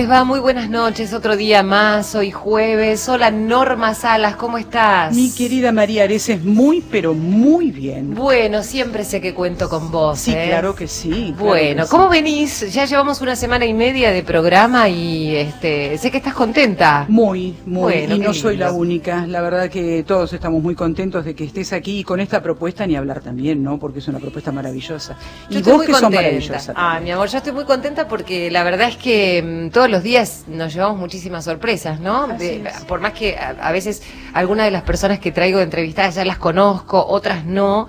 Les va? Muy buenas noches, otro día más, hoy jueves. Hola Norma Salas, ¿cómo estás? Mi querida María Areces, muy, pero muy bien. Bueno, siempre sé que cuento con vos. Sí, ¿eh? claro que sí. claro Bueno, que sí. ¿cómo venís? Ya llevamos una semana y media de programa y este, sé que estás contenta. Muy, muy. Bueno, y no soy la única. La verdad que todos estamos muy contentos de que estés aquí y con esta propuesta ni hablar también, ¿no? Porque es una propuesta maravillosa. Yo y estoy vos muy que contenta. maravillosa. Ah, mi amor, yo estoy muy contenta porque la verdad es que mm, todos los días nos llevamos muchísimas sorpresas, ¿no? De- por más que a, a veces algunas de las personas que traigo entrevistadas ya las conozco, otras no.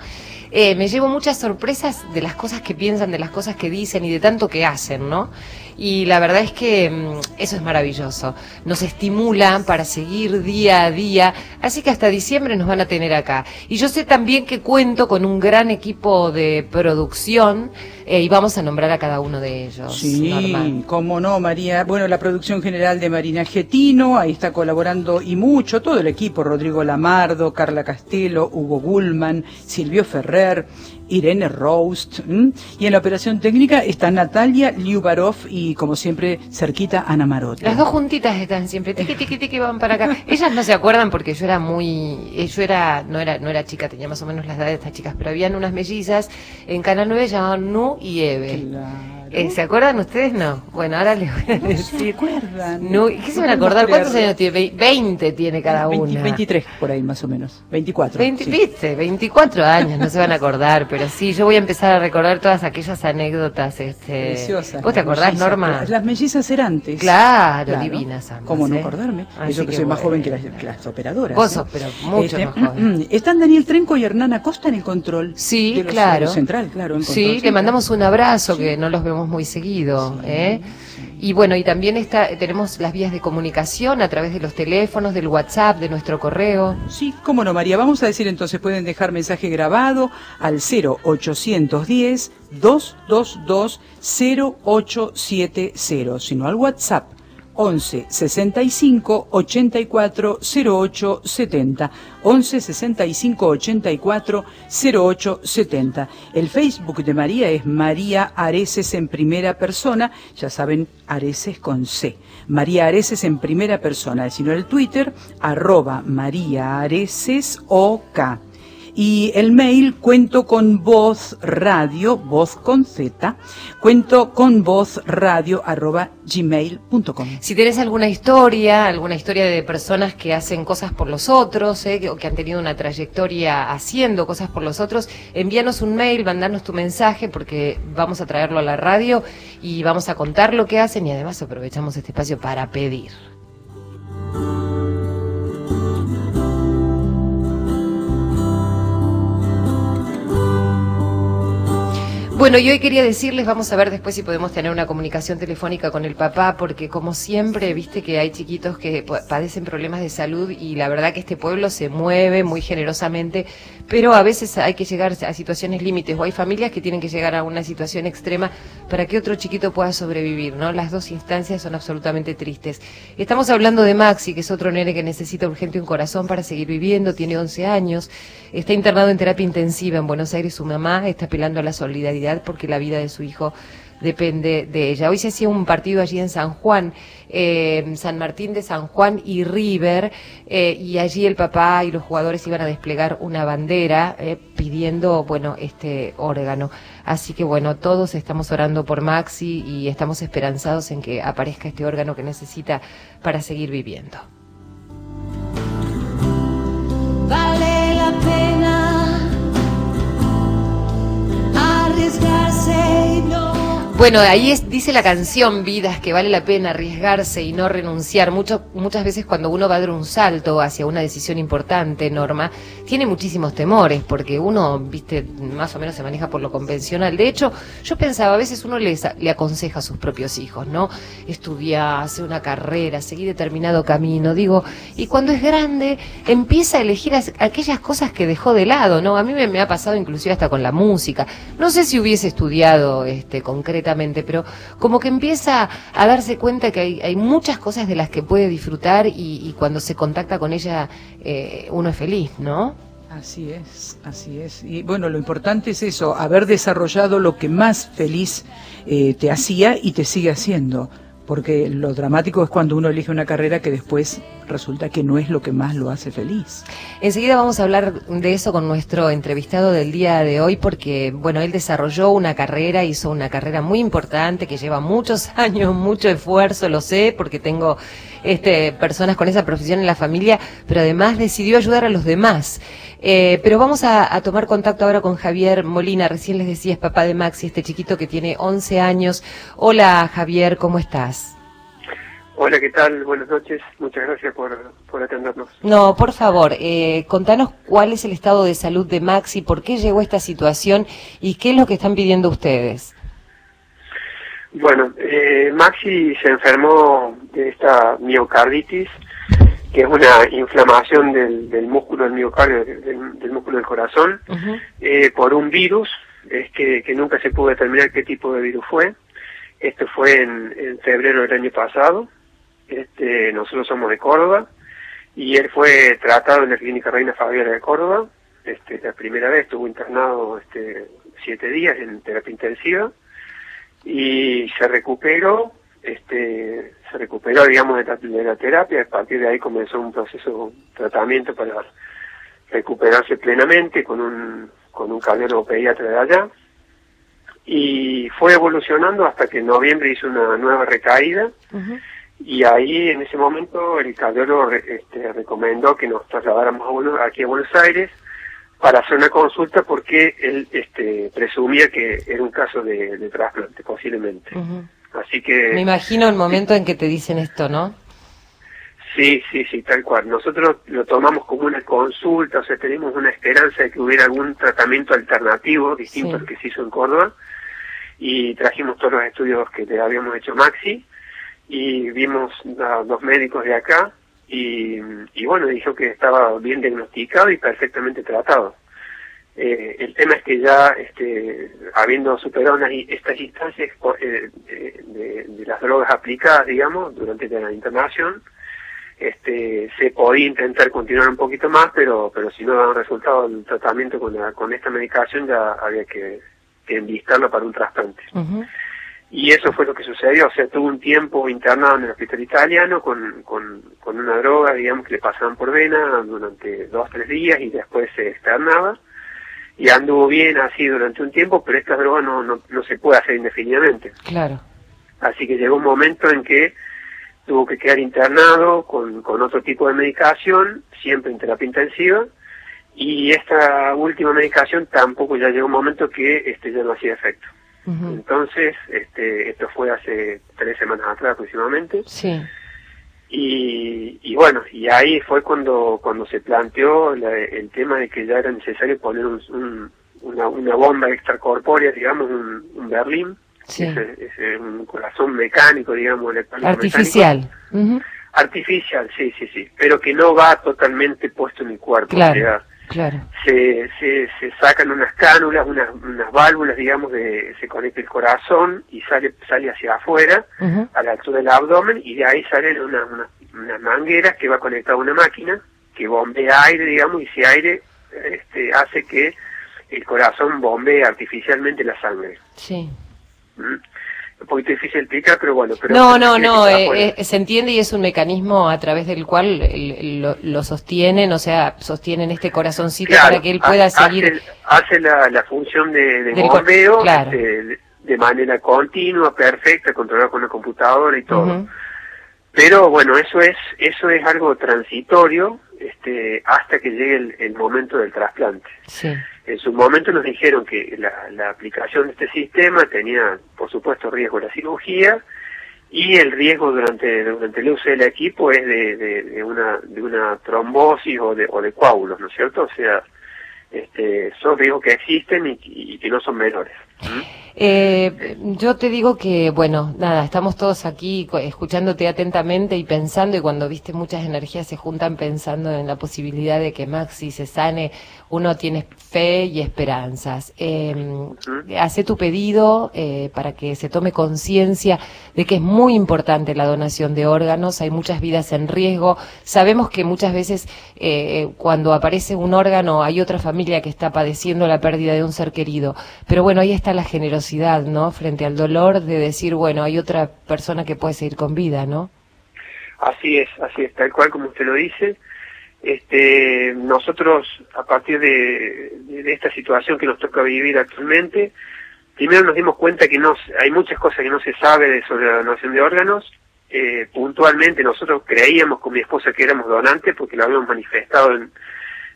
Eh, me llevo muchas sorpresas de las cosas que piensan, de las cosas que dicen y de tanto que hacen, ¿no? Y la verdad es que mm, eso es maravilloso. Nos estimulan para seguir día a día. Así que hasta diciembre nos van a tener acá. Y yo sé también que cuento con un gran equipo de producción eh, y vamos a nombrar a cada uno de ellos. Sí, Norma. cómo no, María. Bueno, la producción general de Marina Getino, ahí está colaborando y mucho todo el equipo, Rodrigo Lamardo, Carla Castelo, Hugo Gullman, Silvio Ferrer, Irene Roust, ¿m? y en la operación técnica está Natalia Liubarov y como siempre cerquita Ana Marotti. Las dos juntitas están siempre, tiqui, tiqui, tiqui, van para acá. Ellas no se acuerdan porque yo era muy, eh, yo era, no era, no era chica, tenía más o menos la edad de estas chicas, pero habían unas mellizas en Canal 9 llamaban Nu y Eve. Claro. Eh, ¿Se acuerdan ustedes? No. Bueno, ahora les voy a No se decir. acuerdan. Nu- ¿Qué se No van a acordar? ¿Cuántos años tiene? Ve- 20 tiene cada 20 una. 23 por ahí más o menos. 24. 20, sí. ¿Viste? 24 años, no se van a acordar, pero sí, yo voy a empezar a recordar todas aquellas anécdotas. Este... Preciosas. ¿Vos te acordás, mellizas, Norma? Las mellizas erantes. Claro, divinas ambas, ¿Cómo no ¿eh? acordarme? Así Eso que, que soy más bueno. joven que las, que las operadoras. Vos sos, pero mucho más joven. mm, Están Daniel Trenco y Hernán Acosta en el control. Sí, de los- claro. Central, claro. en Sí, le mandamos un abrazo, que no los vemos muy seguido. ¿eh? Y bueno, y también está, tenemos las vías de comunicación a través de los teléfonos, del WhatsApp, de nuestro correo. Sí, cómo no, María. Vamos a decir entonces, pueden dejar mensaje grabado al 0810 222 0870, sino al WhatsApp 11 65 84 08 70. 11 65 84 08 70. El Facebook de María es María Areces en primera persona. Ya saben, Areces con C. María Areces en primera persona. Sino el Twitter, arroba María Areces OK. Y el mail cuento con voz radio, voz con Z, cuento con voz radio arroba gmail.com. Si tenés alguna historia, alguna historia de personas que hacen cosas por los otros, ¿eh? o que han tenido una trayectoria haciendo cosas por los otros, envíanos un mail, mandanos tu mensaje, porque vamos a traerlo a la radio y vamos a contar lo que hacen y además aprovechamos este espacio para pedir. Bueno, y hoy quería decirles, vamos a ver después si podemos tener una comunicación telefónica con el papá, porque como siempre, viste que hay chiquitos que pa- padecen problemas de salud y la verdad que este pueblo se mueve muy generosamente, pero a veces hay que llegar a situaciones límites o hay familias que tienen que llegar a una situación extrema para que otro chiquito pueda sobrevivir, ¿no? Las dos instancias son absolutamente tristes. Estamos hablando de Maxi, que es otro nene que necesita urgente un corazón para seguir viviendo, tiene 11 años, está internado en terapia intensiva en Buenos Aires, su mamá está apelando a la solidaridad porque la vida de su hijo depende de ella. Hoy se hacía un partido allí en San Juan, eh, San Martín de San Juan y River, eh, y allí el papá y los jugadores iban a desplegar una bandera eh, pidiendo, bueno, este órgano. Así que bueno, todos estamos orando por Maxi y estamos esperanzados en que aparezca este órgano que necesita para seguir viviendo. Jesus got saved. No. Bueno, ahí es, dice la canción Vidas que vale la pena arriesgarse y no renunciar. Mucho, muchas veces cuando uno va a dar un salto hacia una decisión importante, Norma, tiene muchísimos temores porque uno, viste, más o menos se maneja por lo convencional. De hecho, yo pensaba, a veces uno le, aconseja a sus propios hijos, ¿no? Estudiar, hacer una carrera, seguir determinado camino. Digo, y cuando es grande, empieza a elegir aquellas cosas que dejó de lado, ¿no? A mí me, me ha pasado inclusive hasta con la música. No sé si hubiese estudiado este concretamente pero como que empieza a darse cuenta que hay, muchas cosas de las que puede disfrutar y, cuando se contacta con ella eh, uno es feliz, ¿no? Así es, así es. Y bueno, lo importante es eso, haber desarrollado lo que más feliz eh, te hacía y te sigue haciendo porque lo dramático es cuando uno elige una carrera que después resulta que no es lo que más lo hace feliz. Enseguida vamos a hablar de eso con nuestro entrevistado del día de hoy, porque, bueno, él desarrolló una carrera, hizo una carrera muy importante que lleva muchos años, mucho esfuerzo, lo sé, porque tengo este, personas con esa profesión en la familia, pero además decidió ayudar a los demás. Eh, pero vamos a, a, tomar contacto ahora con Javier Molina. Recién les decía, es papá de Maxi, este chiquito que tiene 11 años. Hola Javier, ¿cómo estás? Hola, ¿qué tal? Buenas noches. Muchas gracias por, por atendernos. No, por favor, eh, contanos cuál es el estado de salud de Maxi, por qué llegó esta situación y qué es lo que están pidiendo ustedes. Bueno, eh, Maxi se enfermó de esta miocarditis que es una inflamación del, del músculo del miocardio, del, músculo del corazón, eh, por un virus, es que, que, nunca se pudo determinar qué tipo de virus fue. Esto fue en, en febrero del año pasado. Este, nosotros somos de Córdoba y él fue tratado en la clínica Reina Fabiola de Córdoba. Este, la primera vez estuvo internado este, siete días en terapia intensiva y se recuperó este, se recuperó, digamos, de la, terapia, a partir de ahí comenzó un proceso, un tratamiento para recuperarse plenamente con un, con un cardiólogo pediatra de allá, y fue evolucionando hasta que en noviembre hizo una nueva recaída, y ahí en ese momento el cardiólogo este, recomendó que nos trasladáramos a aquí a Buenos Aires para hacer una consulta porque él este, presumía que era un caso de, trasplante, posiblemente. Así que... Me imagino el momento en que te dicen esto, ¿no? Sí, sí, sí, tal cual. Nosotros lo tomamos como una consulta, o sea, tenemos una esperanza de que hubiera algún tratamiento alternativo distinto al que se hizo en Córdoba y trajimos todos los estudios que le habíamos hecho Maxi y vimos a dos médicos de acá y, y bueno, dijo que estaba bien diagnosticado y perfectamente tratado. Eh, el tema es que ya, este, habiendo superado estas instancias eh, de, las drogas aplicadas, digamos, durante la internación, este, se podía intentar continuar un poquito más, pero, pero si no daba resultado el tratamiento con, con esta medicación, ya había que, que enlistarlo para un trasplante. Y eso fue lo que sucedió, o sea, tuvo un tiempo internado en el hospital italiano con, con, con una droga, digamos, que le pasaban por vena durante dos, tres días y después se externaba y anduvo bien así durante un tiempo, pero esta droga no, no, no se puede hacer indefinidamente. Claro. Así que llegó un momento en que tuvo que quedar internado con, con otro tipo de medicación, siempre en terapia intensiva, y esta última medicación tampoco ya llegó un momento que este ya no hacía efecto. Entonces, este, esto fue hace tres semanas atrás aproximadamente. Sí. Y, bueno, y ahí fue cuando, cuando se planteó el tema de que ya era necesario poner un, una, una bomba extracorpórea, digamos, un, un Berlín, sí. ese, un corazón mecánico, digamos, artificial. Artificial, sí, sí, sí, pero que no va totalmente puesto en el cuerpo. Claro. Claro. Se, se, se sacan unas cánulas, unas, unas válvulas, digamos, de, se conecta el corazón y sale sale hacia afuera, a la altura del abdomen, y de ahí salen unas una, una mangueras que va conectada a una máquina que bombea aire, digamos, y ese aire este, hace que el corazón bombee artificialmente la sangre. Sí. ¿Mm? Poquito difícil explicar, pero bueno. Pero no, no, no, eh, eh, se entiende y es un mecanismo a través del cual lo, sostienen, o sea, sostienen este corazoncito para que él pueda seguir. Hace, la, la, función de, de bombeo este, de manera continua, perfecta, controlada con la computadora y todo. Pero bueno, eso es eso es algo transitorio este, hasta que llegue el, el momento del trasplante. Sí. En su momento nos dijeron que la, aplicación de este sistema tenía, por supuesto, riesgo de la cirugía y el riesgo durante, durante el uso del equipo es de una, de una trombosis o de, o de coágulos, ¿no es cierto? O sea, este, son riesgos que existen y, y que no son menores. Eh, yo te digo que, bueno, nada, estamos todos aquí escuchándote atentamente y pensando, y cuando viste muchas energías se juntan pensando en la posibilidad de que Maxi se sane, uno tiene fe y esperanzas. Eh, hace tu pedido eh, para que se tome conciencia de que es muy importante la donación de órganos, hay muchas vidas en riesgo. Sabemos que muchas veces eh, cuando aparece un órgano hay otra familia que está padeciendo la pérdida de un ser querido, pero bueno, ahí está la generosidad, ¿no? Frente al dolor de decir, bueno, hay otra persona que puede seguir con vida, ¿no? Así es, así es, tal cual como usted lo dice. Este, nosotros, a partir de, de esta situación que nos toca vivir actualmente, primero nos dimos cuenta que no, hay muchas cosas que no se sabe de- sobre la donación de órganos. Eh, puntualmente nosotros creíamos con mi esposa que éramos donantes porque lo habíamos manifestado en,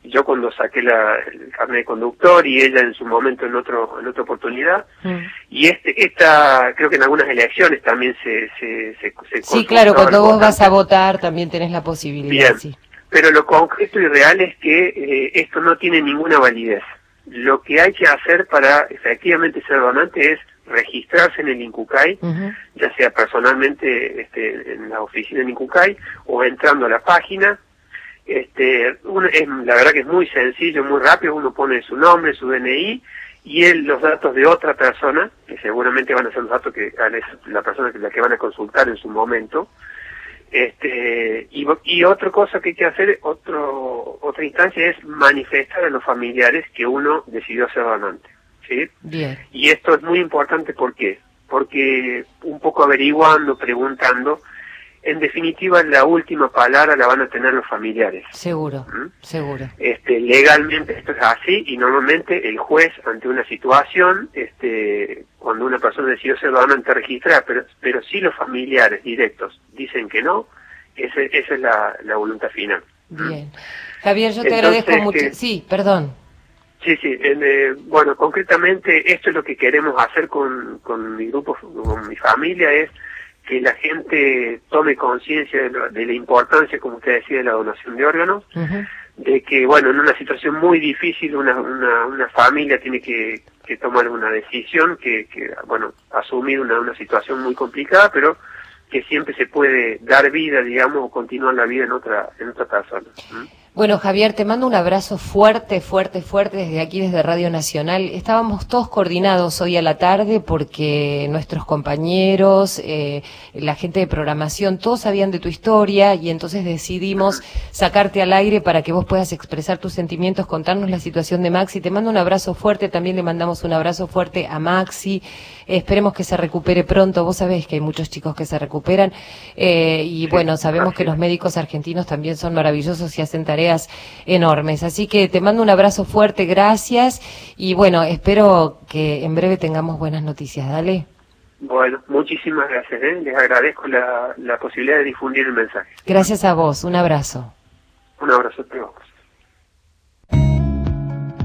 yo cuando saqué la, el carnet de conductor y ella en su momento en otro en otra oportunidad y este esta creo que en algunas elecciones también se se, se, se Sí, claro, cuando vos vas a votar también tenés la posibilidad, Bien. sí. Pero lo concreto y real es que eh, esto no tiene ninguna validez. Lo que hay que hacer para efectivamente ser donante es registrarse en el INCUCAI, ya sea personalmente este, en la oficina del INCUCAI o entrando a la página. Este, uno- es, la verdad que es muy sencillo, muy rápido, uno pone su nombre, su DNI y él, los datos de otra persona, que seguramente van a ser los datos que la la persona que la que van a consultar en su momento, este, y, y otra cosa que hay que hacer, otro, otra instancia es manifestar a los familiares que uno decidió ser donante. ¿sí? Bien, Y esto es muy importante, ¿por qué? Porque un poco averiguando, preguntando, en definitiva la última palabra la van a tener los familiares. seguro, ¿Mm? seguro. Este, legalmente esto es así y normalmente el juez ante una situación, este, cuando una persona decidió ser donante registra, pero, pero si los familiares directos dicen que no, ese- esa es la, la voluntad final. Bien. Javier, yo te Entonces, agradezco mucho. que- Sí, perdón. Sí, sí. en, eh, bueno, concretamente esto es lo que queremos hacer con, con mi grupo, con mi familia, es que la gente tome conciencia de, de la importancia, como usted decía, de la donación de órganos, de que, bueno, en una situación muy difícil una, una, una familia tiene que, que tomar una decisión, que, que bueno, asumir una, una situación muy complicada, pero que siempre se puede dar vida, digamos, o continuar la vida en otra, en otra persona. ¿Mm? Bueno, Javier, te mando un abrazo fuerte, fuerte, fuerte desde aquí, desde Radio Nacional. Estábamos todos coordinados hoy a la tarde porque nuestros compañeros, eh, la gente de programación, todos sabían de tu historia y entonces decidimos sacarte al aire para que vos puedas expresar tus sentimientos, contarnos la situación de Maxi. Te mando un abrazo fuerte, también le mandamos un abrazo fuerte a Maxi. Esperemos que se recupere pronto. Vos sabés que hay muchos chicos que se recuperan eh, y bueno, sabemos que los médicos argentinos también son maravillosos y hacen tareas enormes. Así que te mando un abrazo fuerte, gracias y bueno, espero que en breve tengamos buenas noticias. Dale. Bueno, muchísimas gracias. ¿eh? Les agradezco la, la posibilidad de difundir el mensaje. Gracias a vos. Un abrazo. Un abrazo a todos.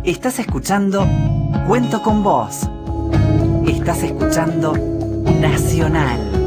Estás escuchando Cuento con Vos. Estás escuchando Nacional.